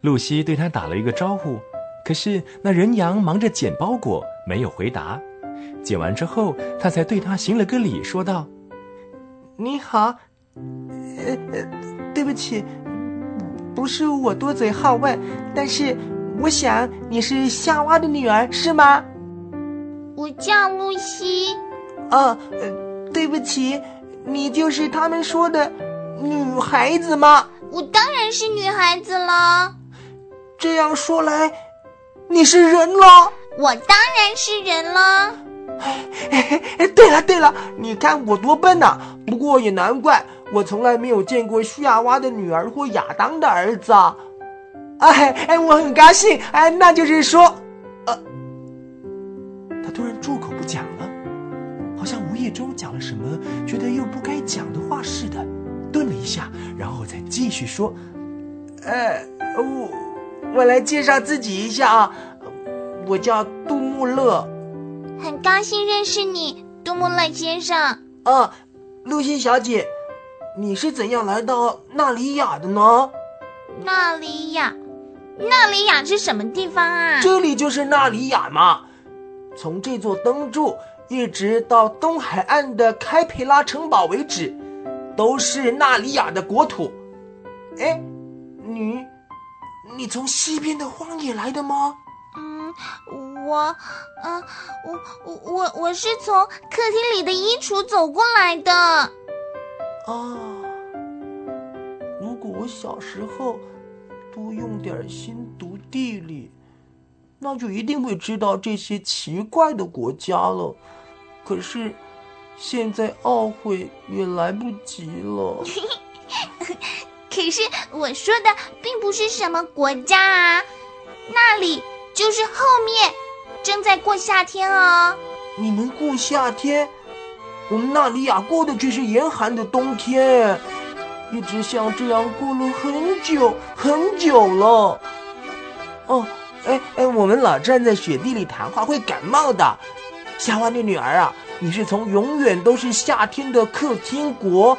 露西对他打了一个招呼，可是那人羊忙着捡包裹，没有回答。捡完之后，他才对他行了个礼，说道：“你好，呃，对不起，不是我多嘴好问，但是我想你是夏娃的女儿，是吗？”我叫露西。啊，对不起，你就是他们说的女孩子吗？我当然是女孩子了。这样说来，你是人了。我当然是人了。哎，对了对了，你看我多笨呐！不过也难怪，我从来没有见过夏娃的女儿或亚当的儿子。哎哎，我很高兴。哎，那就是说，呃，他突然住口不讲了，好像无意中讲了什么觉得又不该讲的话似的，顿了一下，然后再继续说：“哎，我。”我来介绍自己一下啊，我叫杜穆勒，很高兴认识你，杜穆勒先生。啊，露西小姐，你是怎样来到纳里亚的呢？纳里亚，纳里亚是什么地方啊？这里就是纳里亚嘛。从这座灯柱一直到东海岸的开培拉城堡为止，都是纳里亚的国土。哎，你。你从西边的荒野来的吗？嗯，我，嗯，我我我我是从客厅里的衣橱走过来的。啊，如果我小时候多用点心读地理，那就一定会知道这些奇怪的国家了。可是现在懊悔也来不及了。可是我说的并不是什么国家啊，那里就是后面正在过夏天哦。你们过夏天，我们纳里亚过的却是严寒的冬天，一直像这样过了很久很久了。哦，哎哎，我们老站在雪地里谈话会感冒的。夏娃的女儿啊，你是从永远都是夏天的客厅国。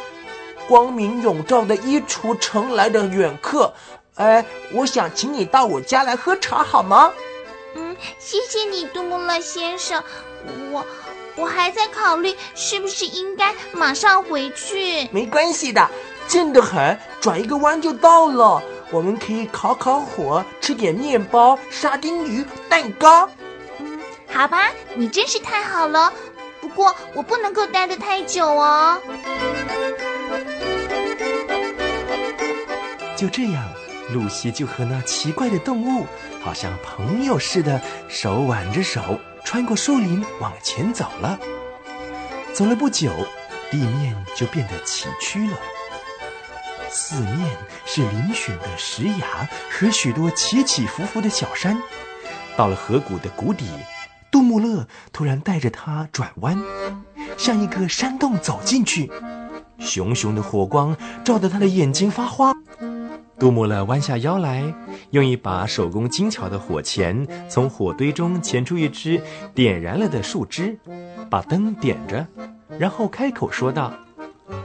光明永照的衣橱城来的远客，哎，我想请你到我家来喝茶，好吗？嗯，谢谢你，杜穆勒先生。我我还在考虑是不是应该马上回去。没关系的，近得很，转一个弯就到了。我们可以烤烤火，吃点面包、沙丁鱼、蛋糕。嗯，好吧，你真是太好了。不过我不能够待得太久哦。就这样，露西就和那奇怪的动物，好像朋友似的，手挽着手，穿过树林往前走了。走了不久，地面就变得崎岖了，四面是嶙峋的石崖和许多起起伏伏的小山。到了河谷的谷底，杜穆勒突然带着他转弯，向一个山洞走进去。熊熊的火光照得他的眼睛发花。杜穆勒弯下腰来，用一把手工精巧的火钳从火堆中钳出一支点燃了的树枝，把灯点着，然后开口说道：“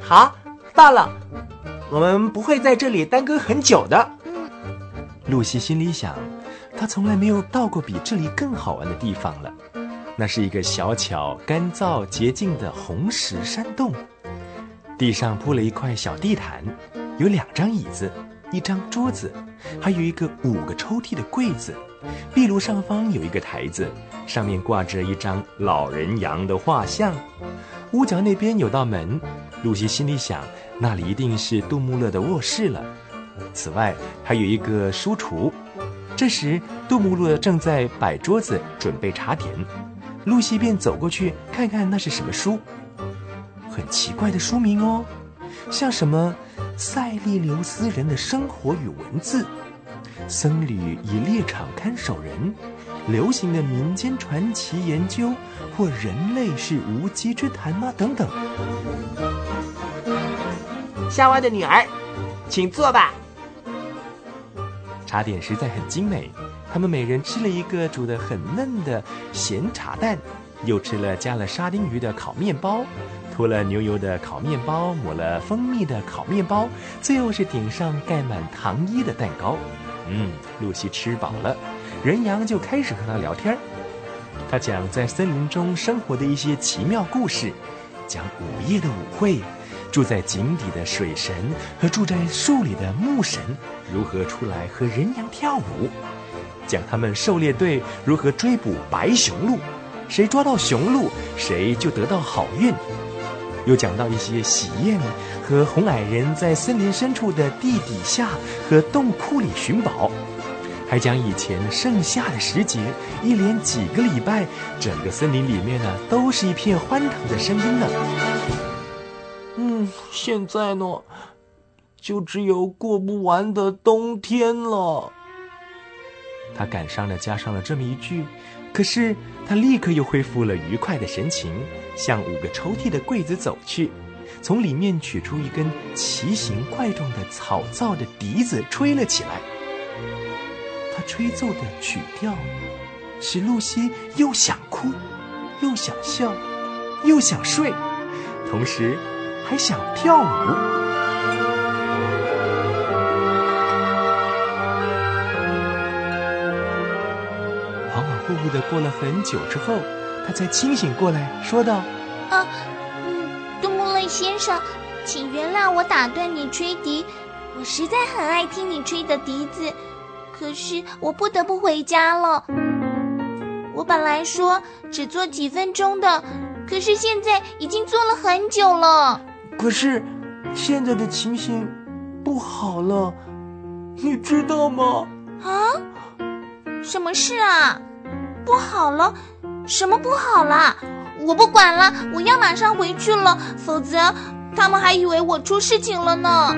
好，到了，我们不会在这里耽搁很久的。”露西心里想，她从来没有到过比这里更好玩的地方了。那是一个小巧、干燥、洁净的红石山洞，地上铺了一块小地毯，有两张椅子。一张桌子，还有一个五个抽屉的柜子，壁炉上方有一个台子，上面挂着一张老人羊的画像。屋角那边有道门，露西心里想，那里一定是杜穆勒的卧室了。此外，还有一个书橱。这时，杜穆勒正在摆桌子准备茶点，露西便走过去看看那是什么书。很奇怪的书名哦，像什么？塞利留斯人的生活与文字，僧侣以猎场看守人，流行的民间传奇研究，或人类是无稽之谈吗？等等。夏娃的女儿，请坐吧。茶点实在很精美，他们每人吃了一个煮得很嫩的咸茶蛋，又吃了加了沙丁鱼的烤面包。涂了牛油的烤面包，抹了蜂蜜的烤面包，最后是顶上盖满糖衣的蛋糕。嗯，露西吃饱了，人羊就开始和他聊天他讲在森林中生活的一些奇妙故事，讲午夜的舞会，住在井底的水神和住在树里的木神如何出来和人羊跳舞，讲他们狩猎队如何追捕白雄鹿，谁抓到雄鹿，谁就得到好运。又讲到一些喜宴和红矮人在森林深处的地底下和洞窟里寻宝，还讲以前盛夏的时节，一连几个礼拜，整个森林里面呢都是一片欢腾的声音呢。嗯，现在呢，就只有过不完的冬天了。他感伤的加上了这么一句。可是他立刻又恢复了愉快的神情，向五个抽屉的柜子走去，从里面取出一根奇形怪状的草造的笛子，吹了起来。他吹奏的曲调，使露西又想哭，又想笑，又想睡，同时还想跳舞。呼呼的过了很久之后，他才清醒过来，说道：“啊，嗯，杜穆勒先生，请原谅我打断你吹笛，我实在很爱听你吹的笛子，可是我不得不回家了。我本来说只做几分钟的，可是现在已经做了很久了。可是现在的情形不好了，你知道吗？啊，什么事啊？”不好了，什么不好了？我不管了，我要马上回去了，否则他们还以为我出事情了呢。